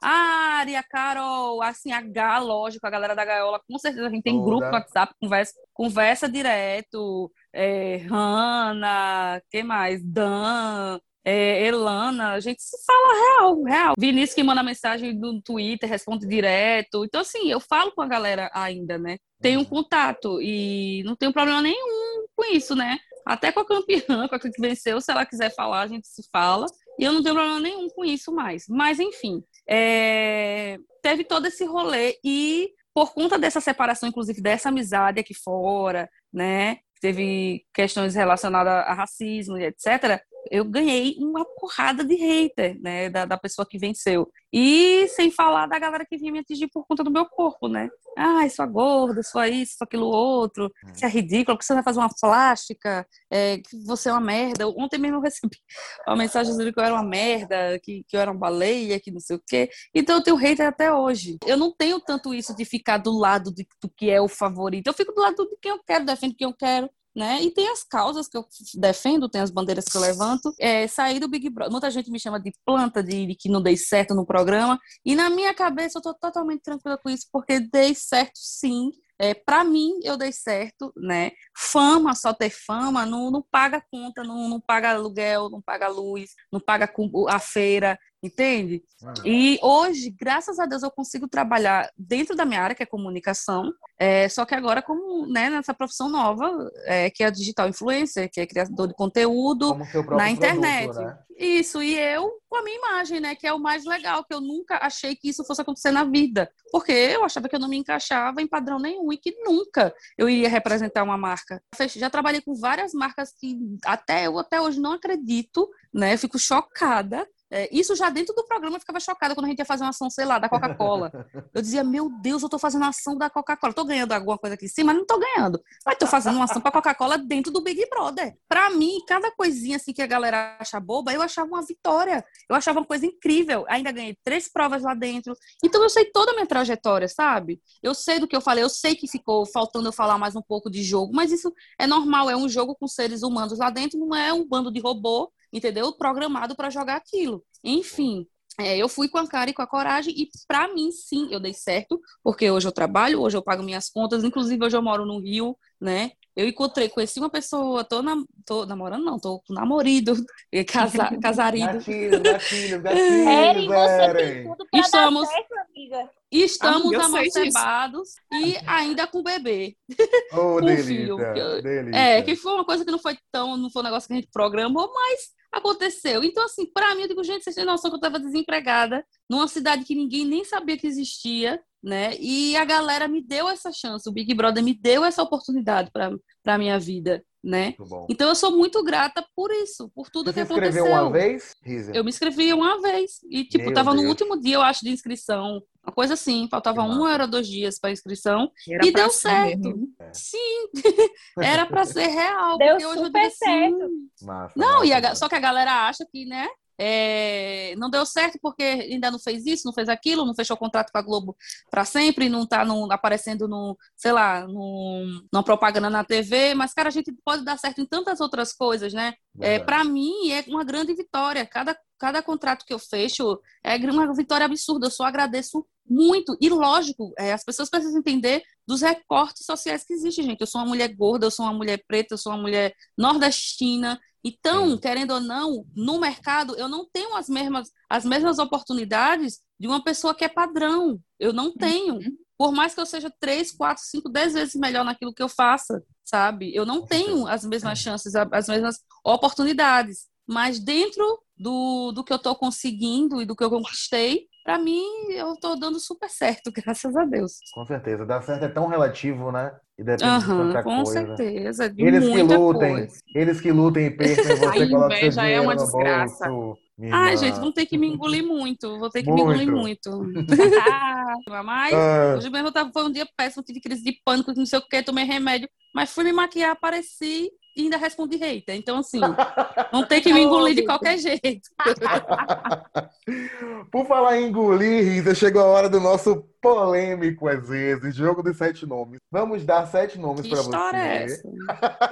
Ah, Aria, Carol, assim, a H, lógico, a galera da Gaiola, com certeza a gente tem Toda. grupo no WhatsApp, conversa, conversa direto. É, Hanna, quem mais? Dan, é, Elana, a gente se fala real, real. Vinícius que manda mensagem do Twitter, responde direto. Então, assim, eu falo com a galera ainda, né? Tenho um contato e não tenho problema nenhum com isso, né? Até com a campeã, com a que venceu, se ela quiser falar, a gente se fala. E eu não tenho problema nenhum com isso mais. Mas, enfim, é... teve todo esse rolê e por conta dessa separação, inclusive dessa amizade aqui fora, né? Teve questões relacionadas a racismo e etc eu ganhei uma porrada de hater, né, da, da pessoa que venceu. E sem falar da galera que vinha me atingir por conta do meu corpo, né? Ah, sua gorda, sua isso, sua aquilo outro, você é ridículo, que você vai fazer uma plástica, é, que você é uma merda. Ontem mesmo eu recebi uma mensagem dizendo que eu era uma merda, que, que eu era uma baleia, que não sei o quê. Então eu tenho hater até hoje. Eu não tenho tanto isso de ficar do lado de, do que é o favorito. Eu fico do lado de quem eu quero, defendo quem eu quero né? E tem as causas que eu defendo, tem as bandeiras que eu levanto. É, sair do Big Brother. Muita gente me chama de planta, de, de, que não dei certo no programa. E na minha cabeça eu tô totalmente tranquila com isso, porque dei certo sim. É, para mim, eu dei certo, né? Fama, só ter fama, não, não paga conta, não, não paga aluguel, não paga luz, não paga a feira, entende? Ah. E hoje, graças a Deus, eu consigo trabalhar dentro da minha área, que é comunicação, é, só que agora como né, nessa profissão nova, é, que é a digital influencer, que é criador de conteúdo na internet. Produto, né? Isso, e eu com a minha imagem, né, que é o mais legal, que eu nunca achei que isso fosse acontecer na vida, porque eu achava que eu não me encaixava em padrão nenhum e que nunca eu iria representar uma marca. Já trabalhei com várias marcas que até eu até hoje não acredito, né, fico chocada É, isso já dentro do programa eu ficava chocada quando a gente ia fazer uma ação, sei lá, da Coca-Cola. Eu dizia, meu Deus, eu tô fazendo ação da Coca-Cola. Tô ganhando alguma coisa aqui em cima, mas não tô ganhando. Mas tô fazendo uma ação pra Coca-Cola dentro do Big Brother. Pra mim, cada coisinha assim que a galera acha boba, eu achava uma vitória. Eu achava uma coisa incrível. Ainda ganhei três provas lá dentro. Então eu sei toda a minha trajetória, sabe? Eu sei do que eu falei, eu sei que ficou faltando eu falar mais um pouco de jogo, mas isso é normal, é um jogo com seres humanos lá dentro, não é um bando de robô entendeu? Programado para jogar aquilo. Enfim, é, eu fui com a cara e com a coragem e para mim sim eu dei certo porque hoje eu trabalho hoje eu pago minhas contas inclusive hoje eu moro no Rio né eu encontrei conheci uma pessoa tô, na, tô namorando não tô com namorado casa, casarido gatilho, gatilho, gatilho, Eren, você tem tudo pra Estamos... dar certo, amiga. Estamos sei amancebados e ainda com bebê. Oh, Com delícia, filho, que- delícia. É, que foi uma coisa que não foi tão, não foi um negócio que a gente programou, mas aconteceu. Então, assim, pra mim, eu digo, gente, vocês têm noção que eu tava desempregada, numa cidade que ninguém nem sabia que existia, né? E a galera me deu essa chance, o Big Brother me deu essa oportunidade pra, pra minha vida, né? Então eu sou muito grata por isso, por tudo Você que se inscreveu aconteceu. uma vez, Risa? Eu me inscrevi uma vez e, tipo, Meu tava no Deus. último dia, eu acho, de inscrição. Uma coisa assim, faltava um ou dois dias para inscrição. Era E deu certo. mesmo. Sim, era para ser real. Deu porque hoje eu super digo assim, certo. Massa, Não, massa, e a só que a galera acha que, né? É, não deu certo porque ainda não fez isso, não fez aquilo, não fechou contrato com a Globo para sempre, não tá no- aparecendo no, sei lá, no, numa propaganda na TV, mas, cara, a gente pode dar certo em tantas outras coisas, né? É, para mim é uma grande vitória. Cada, cada contrato que eu fecho é uma vitória absurda. Eu só agradeço muito. E lógico, é, as pessoas precisam entender dos recortes sociais que existem, gente. Eu sou uma mulher gorda, eu sou uma mulher preta, eu sou uma mulher nordestina. Então, querendo ou não, no mercado eu não tenho as mesmas, as mesmas oportunidades de uma pessoa que é padrão. Eu não tenho. Por mais que eu seja três, quatro, cinco, dez vezes melhor naquilo que eu faça, sabe? Eu não tenho as mesmas chances, a- as mesmas oportunidades. Mas dentro do, do que eu estou conseguindo e do que eu conquistei, para mim, eu estou dando super certo, graças a Deus. Com certeza. Dar certo é tão relativo, né? E depende de Aham, tanta com coisa. certeza. De Eles que lutem, coisa. eles que lutem e percam, você coloca seu é uma desgraça. bolso. minha Ai, gente, vão ter que me engolir muito. Vou ter que me engolir Muito. muito. Mas Ah, hoje mesmo eu tava, foi um dia péssimo, tive crise de pânico, não sei o que, tomei remédio. Mas fui me maquiar, apareci e ainda respondi hater. Então, assim, vão ter que me engolir de qualquer jeito. Por falar em engolir, Risa, chegou a hora do nosso polêmico, às vezes, jogo dos sete nomes. Vamos dar sete nomes é você. essa?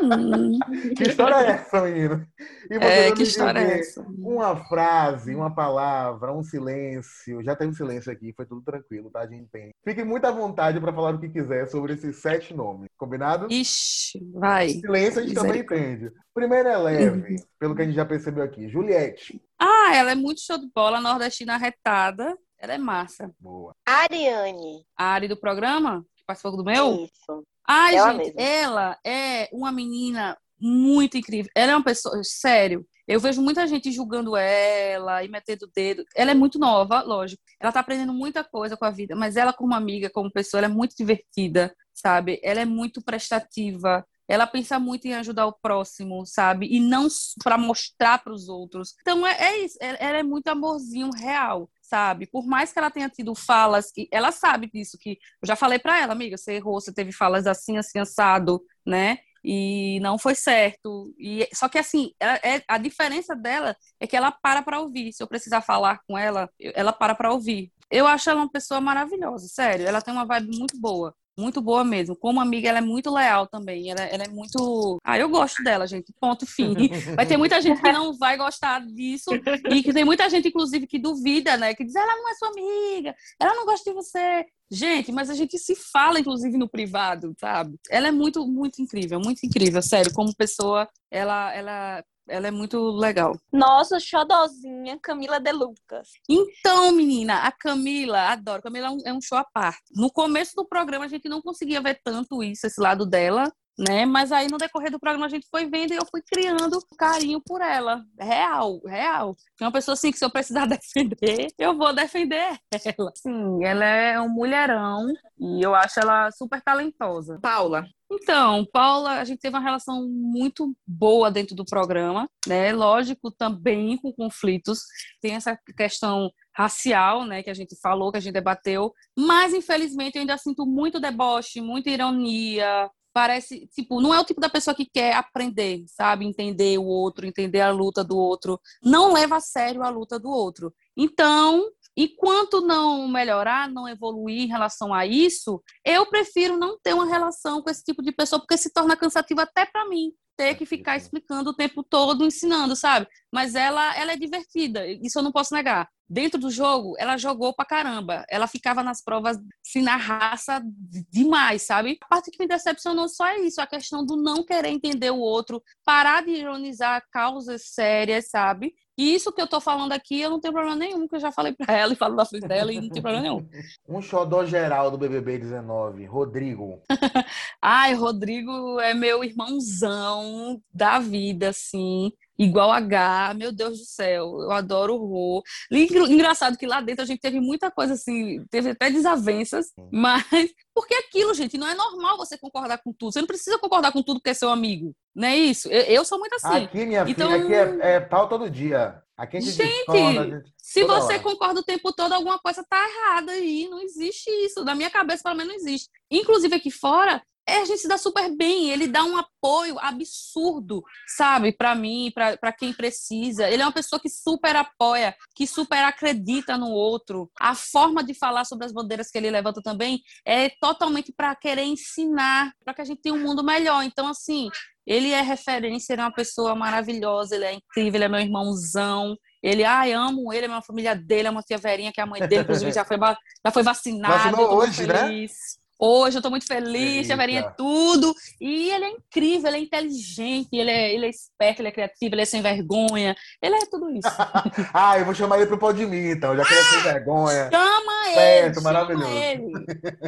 Hum, Que história é essa, menino? E você é, que história é essa? Uma frase, uma palavra, um silêncio. Já tem um silêncio aqui, foi tudo tranquilo, tá? A gente tem. Fique muito à vontade para falar o que quiser sobre esses sete nomes. Combinado? Ixi, vai. Silêncio a gente também entende. Primeiro é leve, pelo que a gente já percebeu aqui. Juliette. Ah, ela é muito show de bola, nordestina arretada. Ela é massa. Boa. Ariane. A Ari do programa, que participou do meu, Isso. Ai, Ela gente, mesma. ela é uma menina muito incrível. Ela é uma pessoa, sério. Eu vejo muita gente julgando ela e metendo o dedo. Ela é muito nova, lógico. Ela tá aprendendo muita coisa com a vida, mas ela, como amiga, como pessoa, ela é muito divertida, sabe? Ela é muito prestativa. Ela pensa muito em ajudar o próximo, sabe? E não para mostrar para os outros. Então é, é isso. Ela ela é muito amorzinho real, sabe? Por mais que ela tenha tido falas que ela sabe disso que eu já falei para ela, amiga, você errou, você teve falas assim, assim assado, né? E não foi certo. E só que assim, ela- é- a diferença dela é que ela para para ouvir. Se eu precisar falar com ela, ela para para ouvir. Eu acho ela uma pessoa maravilhosa, sério. Ela tem uma vibe muito boa. Muito boa mesmo. Como amiga, ela é muito leal também. Ela, ela é muito. Ah, eu gosto dela, gente. Ponto fim. Vai ter muita gente que não vai gostar disso. E que tem muita gente, inclusive, que duvida, né? Que diz, ela não é sua amiga, ela não gosta de você. Gente, mas a gente se fala, inclusive, no privado, sabe? Ela é muito, muito incrível, muito incrível, sério. Como pessoa, ela, ela, ela é muito legal. Nossa, xodozinha, Camila De Lucas. Então, menina, a Camila, adoro. Camila é um, é um show à parte. No começo do programa, a gente não conseguia ver tanto isso, esse lado dela, né? Mas aí no decorrer do programa a gente foi vendo e eu fui criando carinho por ela. Real, real. É uma pessoa assim que se eu precisar defender, eu vou defender ela. Sim, ela é um mulherão e eu acho ela super talentosa. Paula. Então, Paula, a gente teve uma relação muito boa dentro do programa, né? Lógico, também com conflitos. Tem essa questão racial, né, que a gente falou, que a gente debateu, mas infelizmente eu ainda sinto muito deboche, muita ironia, parece, tipo, não é o tipo da pessoa que quer aprender, sabe? Entender o outro, entender a luta do outro. Não leva a sério a luta do outro. Então, enquanto não melhorar, não evoluir em relação a isso, eu prefiro não ter uma relação com esse tipo de pessoa, porque se torna cansativo até para mim ter que ficar explicando o tempo todo, ensinando, sabe? Mas ela, ela é divertida, isso eu não posso negar. Dentro do jogo, ela jogou pra caramba. Ela ficava nas provas, assim, na raça demais, sabe? A parte que me decepcionou só é isso, a questão do não querer entender o outro, parar de ironizar causas sérias, sabe? E isso que eu tô falando aqui, eu não tenho problema nenhum, que eu já falei para ela e falo da frente dela e não tem problema nenhum. Um xodó geral do BBB 19, Rodrigo. Ai, Rodrigo é meu irmãozão da vida, assim igual H, meu Deus do céu, eu adoro o Rô. Engraçado que lá dentro a gente teve muita coisa assim, teve até desavenças, mas porque aquilo, gente, não é normal você concordar com tudo. Você não precisa concordar com tudo porque é seu amigo. Não é isso? Eu, eu sou muito assim. Aqui, minha então... filha, aqui é, é pau todo dia. Aqui a gente, gente, discorda, gente se você hora. concorda o tempo todo, alguma coisa tá errada aí. Não existe isso. Da minha cabeça, pelo menos, não existe. Inclusive, aqui fora, é, a gente se dá super bem, ele dá um apoio absurdo, sabe, para mim, para quem precisa. Ele é uma pessoa que super apoia, que super acredita no outro. A forma de falar sobre as bandeiras que ele levanta também é totalmente para querer ensinar, para que a gente tenha um mundo melhor. Então, assim, ele é referência, ele é uma pessoa maravilhosa, ele é incrível, ele é meu irmãozão. Ele, ai, amo ele, é uma família dele, é uma tia Verinha, que é a mãe dele, inclusive já foi, já foi vacinada. Vacinou hoje, né? feliz. né? Hoje eu estou muito feliz, Chaveirinha é tudo. E ele é incrível, ele é inteligente, ele é, ele é esperto, ele é criativo, ele é sem vergonha. Ele é tudo isso. ah, eu vou chamar ele pro pó de mim, então, já que ele é sem vergonha. Chama certo, ele! maravilhoso. Chama ele.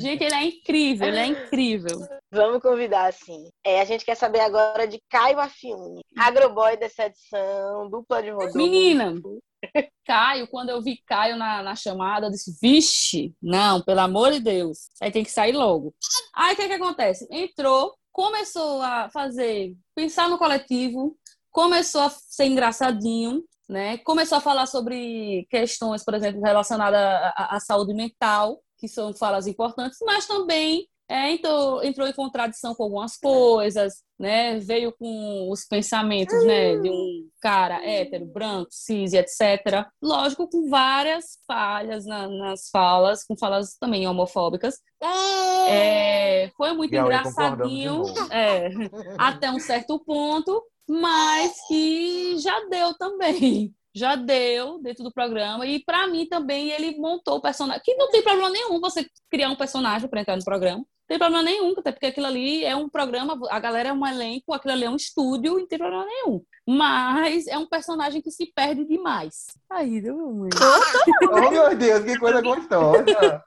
Gente, ele é incrível, ele é incrível. Vamos convidar, sim. É, a gente quer saber agora de Caio Afiune, agroboy dessa edição, dupla de Rodolfo. Menina, Caio, quando eu vi Caio na, na chamada, eu disse, vixe, não, pelo amor de Deus, aí tem que sair logo. Aí o que, que acontece? Entrou, começou a fazer, pensar no coletivo, começou a ser engraçadinho, né? Começou a falar sobre questões, por exemplo, relacionadas à, à saúde mental, que são falas importantes, mas também é, entrou, entrou em contradição com algumas coisas, né? Veio com os pensamentos, né, de um cara hétero, branco, cis, etc. Lógico, com várias falhas na, nas falas, com falas também homofóbicas. É, foi muito engraçadinho, é, até um certo ponto, mas que já deu também já deu dentro do programa. E para mim também ele montou o personagem. Que não tem problema nenhum você criar um personagem para entrar no programa. Não tem problema nenhum, até porque aquilo ali é um programa, a galera é um elenco, aquilo ali é um estúdio, não tem problema nenhum. Mas é um personagem que se perde demais. Aí, deu muito. oh, meu Deus, que coisa gostosa!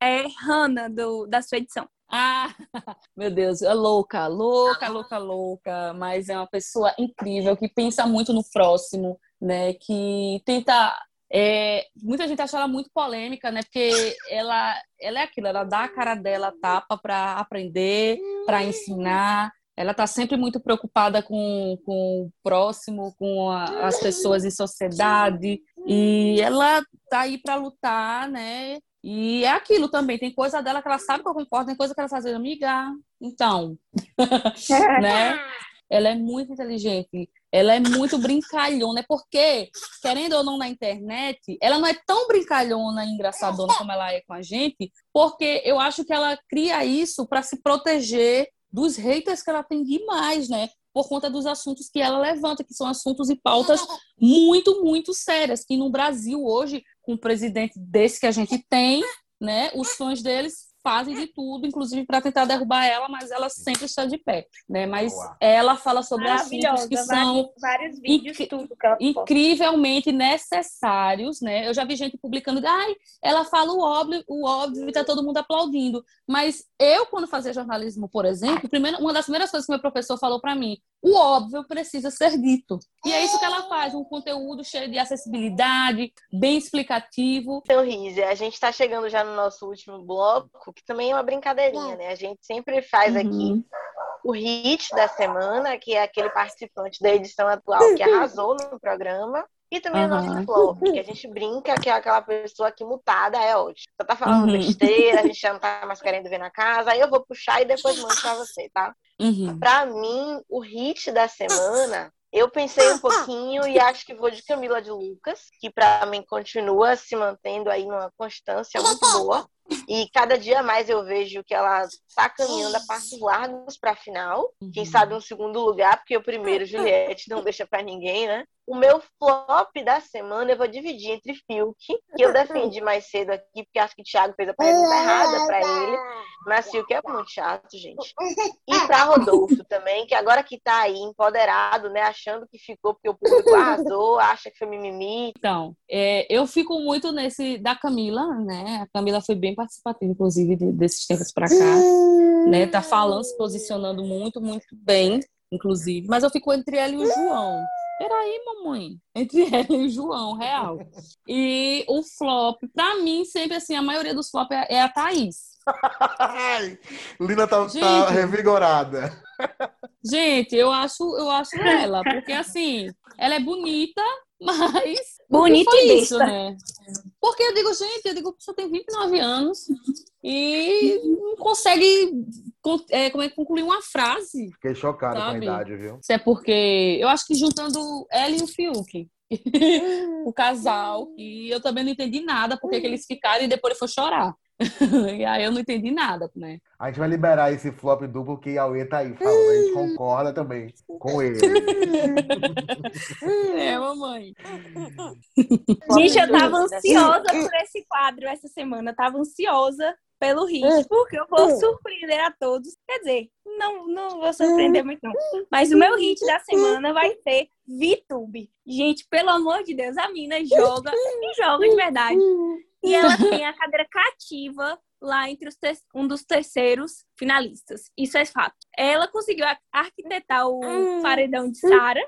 É Hannah do, da sua edição. Ah, meu Deus, é louca, louca, louca, louca, mas é uma pessoa incrível que pensa muito no próximo, né? Que tenta. É, muita gente acha ela muito polêmica, né? Porque ela, ela é aquilo, ela dá a cara dela tapa para aprender, para ensinar. Ela está sempre muito preocupada com, com o próximo, com a, as pessoas em sociedade. E ela tá aí para lutar, né? E é aquilo também, tem coisa dela que ela sabe que eu concordo, tem coisa que ela faz, amiga, então, né? Ela é muito inteligente, ela é muito brincalhona, é porque, querendo ou não na internet, ela não é tão brincalhona e engraçadona como ela é com a gente, porque eu acho que ela cria isso para se proteger dos haters que ela tem demais, né? Por conta dos assuntos que ela levanta, que são assuntos e pautas muito, muito sérias, que no Brasil hoje com um presidente desse que a gente tem, né? Os fãs deles fazem de tudo, inclusive para tentar derrubar ela, mas ela sempre está de pé, né? Mas ela fala sobre assuntos que são vários, vídeos, tudo incrivelmente necessários, né? Eu já vi gente publicando, ai, ela fala o óbvio, o óbvio e tá todo mundo aplaudindo. Mas eu, quando fazia jornalismo, por exemplo, primeiro, uma das primeiras coisas que meu professor falou para mim, o óbvio precisa ser dito. E é isso que ela faz, um conteúdo cheio de acessibilidade, bem explicativo. Então, Rise, a gente está chegando já no nosso último bloco, que também é uma brincadeirinha, né? A gente sempre faz uhum. aqui o hit da semana, que é aquele participante da edição atual que arrasou no programa. E também uhum. o nosso flop, que a gente brinca que é aquela pessoa que mutada é ótimo. Você tá falando uhum. besteira, a gente já não tá mais querendo ver na casa, aí eu vou puxar e depois mando pra você, tá? Uhum. Pra mim, o hit da semana, eu pensei um pouquinho e acho que vou de Camila de Lucas, que para mim continua se mantendo aí numa constância muito boa. E cada dia mais eu vejo que ela está caminhando a passos largos para a final. Quem uhum. sabe um segundo lugar, porque o primeiro, Juliette, não deixa para ninguém, né? O meu flop da semana eu vou dividir entre Fiuk, que eu defendi mais cedo aqui, porque acho que o Thiago fez a pergunta errada para ele. Mas Fiuk é muito chato, gente. E para Rodolfo também, que agora que tá aí empoderado, né, achando que ficou porque o público arrasou, acha que foi mimimi. Então, é, eu fico muito nesse da Camila, né? A Camila foi bem participativa, inclusive, desses tempos para cá, né? Tá falando, se posicionando muito, muito bem, inclusive. Mas eu fico entre ela e o João. Peraí, mamãe. Entre ela e o João, real. E o flop, pra mim, sempre assim, a maioria dos flop é, é a Thaís. Lina tá, tá gente, tá, revigorada. Gente, eu acho, eu acho ela, porque assim, ela é bonita, mas. Bonita e isso, né? Porque eu digo, gente, eu digo, que você tem 29 anos e não consegue é, como é, concluir uma frase. Fiquei chocado sabe? com a idade, viu? Isso é porque eu acho que juntando ela e o Fiuk. o casal, e eu também não entendi nada porque que eles ficaram e depois ele foi chorar. E aí eu não entendi nada, né? A gente vai liberar esse flop duplo que a Aue tá aí falando. A gente concorda também com ele. é, mamãe. Gente, eu tava ansiosa por esse quadro essa semana. Eu tava ansiosa pelo hit, porque eu vou surpreender a todos. Quer dizer, não, não vou surpreender muito, não. Mas o meu hit da semana vai ser VTube. Gente, pelo amor de Deus, a mina joga e joga de verdade. E ela tem a cadeira cativa lá entre os um dos terceiros finalistas. Isso é fato. Ela conseguiu arquitetar o paredão de Sara.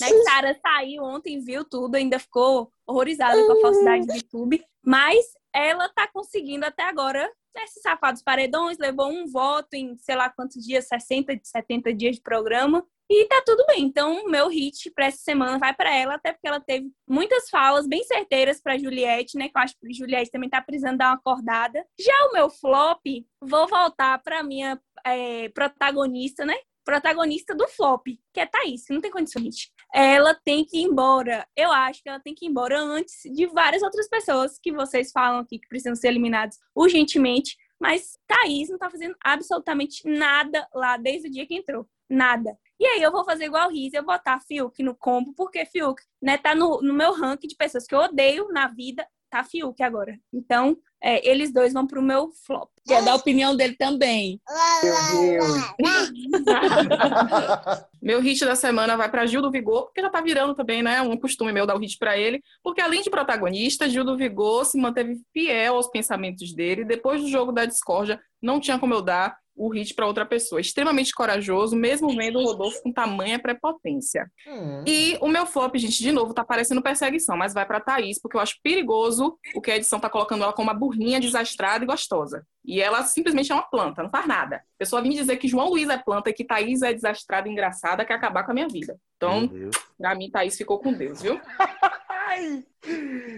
Né? Sara saiu ontem, viu tudo, ainda ficou horrorizada com a falsidade do YouTube. Mas ela tá conseguindo até agora esses safados paredões, levou um voto em sei lá quantos dias, 60, 70 dias de programa. E tá tudo bem. Então, meu hit para essa semana vai para ela, até porque ela teve muitas falas bem certeiras para Juliette, né? Que eu acho que Juliette também tá precisando dar uma acordada. Já o meu flop, vou voltar para minha é, protagonista, né? Protagonista do flop, que é Thaís, não tem condições. Ela tem que ir embora. Eu acho que ela tem que ir embora antes de várias outras pessoas que vocês falam aqui que precisam ser eliminadas urgentemente. Mas Thaís não tá fazendo absolutamente nada lá desde o dia que entrou. Nada. E aí eu vou fazer igual o Riz, eu botar Fiuk no combo, porque Fiuk, né, tá no, no meu ranking de pessoas que eu odeio na vida, tá Fiuk agora. Então, é, eles dois vão pro meu flop. Quer dar a opinião dele também. Meu Deus. meu hit da semana vai para Gil do Vigor, porque já tá virando também, né? Um costume meu dar o hit para ele. Porque além de protagonista, Gil do Vigor se manteve fiel aos pensamentos dele. Depois do jogo da discórdia, não tinha como eu dar o hit para outra pessoa. Extremamente corajoso, mesmo vendo o Rodolfo com tamanha prepotência. Hum. E o meu flop, gente, de novo, tá parecendo perseguição, mas vai para Thaís, porque eu acho perigoso o que a edição tá colocando ela como uma burrinha desastrada e gostosa. E ela simplesmente é uma planta, não faz nada. A pessoa vem dizer que João Luiz é planta e que Thaís é desastrada e engraçada, quer acabar com a minha vida. Então, pra mim, Thaís ficou com Deus, viu?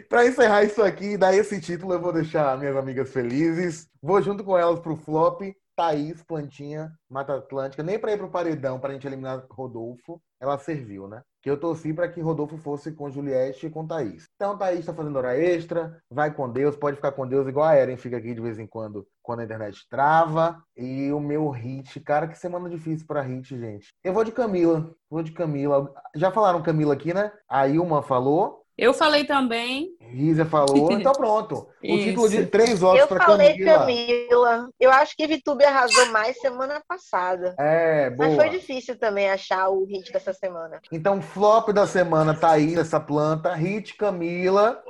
Para encerrar isso aqui, dar esse título, eu vou deixar minhas amigas felizes. Vou junto com elas pro flop. Thaís, Plantinha, Mata Atlântica, nem para ir pro paredão para a gente eliminar Rodolfo, ela serviu, né? Que eu torci para que Rodolfo fosse com Juliette e com Thaís. Então, Thaís está fazendo hora extra, vai com Deus, pode ficar com Deus, igual a Eren fica aqui de vez em quando, quando a internet trava. E o meu hit, cara, que semana difícil para hit, gente. Eu vou de Camila, vou de Camila. Já falaram Camila aqui, né? A Ilma falou. Eu falei também. Rízia falou. Então pronto. O Isso. título de três votos Eu para falei Camila. Camila. Eu acho que Vitube arrasou mais semana passada. É, boa. Mas foi difícil também achar o hit dessa semana. Então, flop da semana tá aí essa planta. Hit Camila.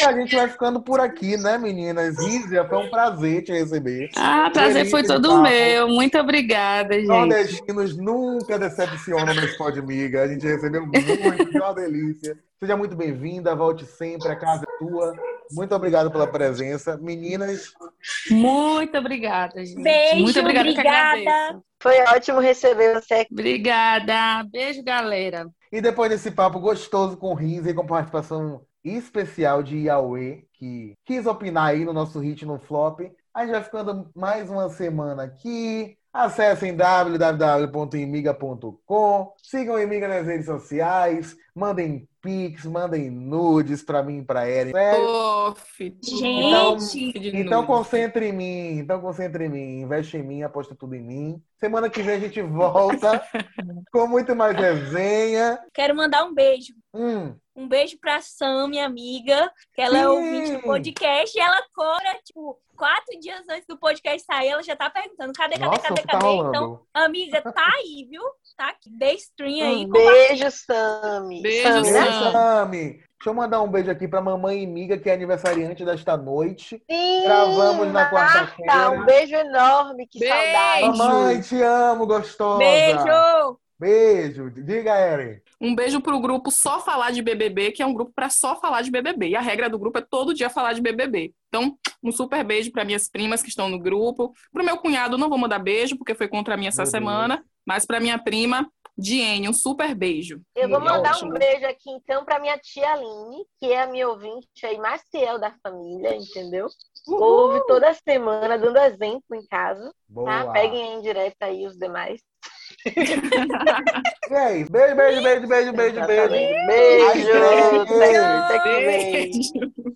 E a gente vai ficando por aqui, né, meninas? Rízia, foi um prazer te receber. Ah, prazer foi Delícia de todo meu. Muito obrigada, gente. Nordestinos nunca decepcionam no Spot Miga. A gente recebeu muito, que é uma delícia. Seja muito bem-vinda, volte sempre, a casa é tua. Muito obrigado pela presença. Meninas, Muito obrigada, gente. Beijo, Muito obrigada. obrigada. Foi ótimo receber você aqui. Obrigada. Beijo, galera. e depois desse papo gostoso com Riza e com participação especial de Yahweh, que quis opinar aí no nosso hit no flop, a gente vai ficando mais uma semana aqui. Acessem www.imiga.com, sigam a Imiga nas redes sociais, mandem pics, mandem nudes pra mim e pra Eren. Off. Gente, Então concentre em mim, então concentre em mim, investe em mim, aposta tudo em mim. Semana que vem a gente volta com muito mais resenha. quero mandar um beijo. Hum, Um beijo pra Sam, minha amiga, que ela é Sim. ouvinte do podcast. E ela cora, tipo, quatro dias antes do podcast sair, ela já tá perguntando: cadê, cadê, nossa, cadê, que tá cadê? Então, amiga, tá aí, viu? Tá aqui. Dê stream aí. Um beijo, Sami. Beijo, Sami, né? Sam. Sami, deixa eu mandar um beijo aqui pra mamãe Miga, que é aniversariante desta noite. Sim, Gravamos na quarta-feira. Um beijo enorme, que Beijo. saudade. Mamãe, te amo, gostosa. Beijo! Beijo. Diga, Eren. Um beijo pro grupo Só Falar de BBB, que é um grupo para só falar de BBB. E a regra do grupo é todo dia falar de BBB. Então, um super beijo para minhas primas que estão no grupo. Pro meu cunhado, não vou mandar beijo, porque foi contra mim essa Meu Deus. Mas pra minha prima, Diene, um super beijo. Eu vou mandar ótimo. um beijo aqui, então, pra minha tia Aline, que é a minha ouvinte aí mais fiel da família, entendeu? Ouve toda semana, dando exemplo em casa, tá? Peguem em direto aí os demais. Isso. Beijo, beijo, beijo, beijo, beijo, beijo. Beijo! Beijo. Até- até que vem. Beijo.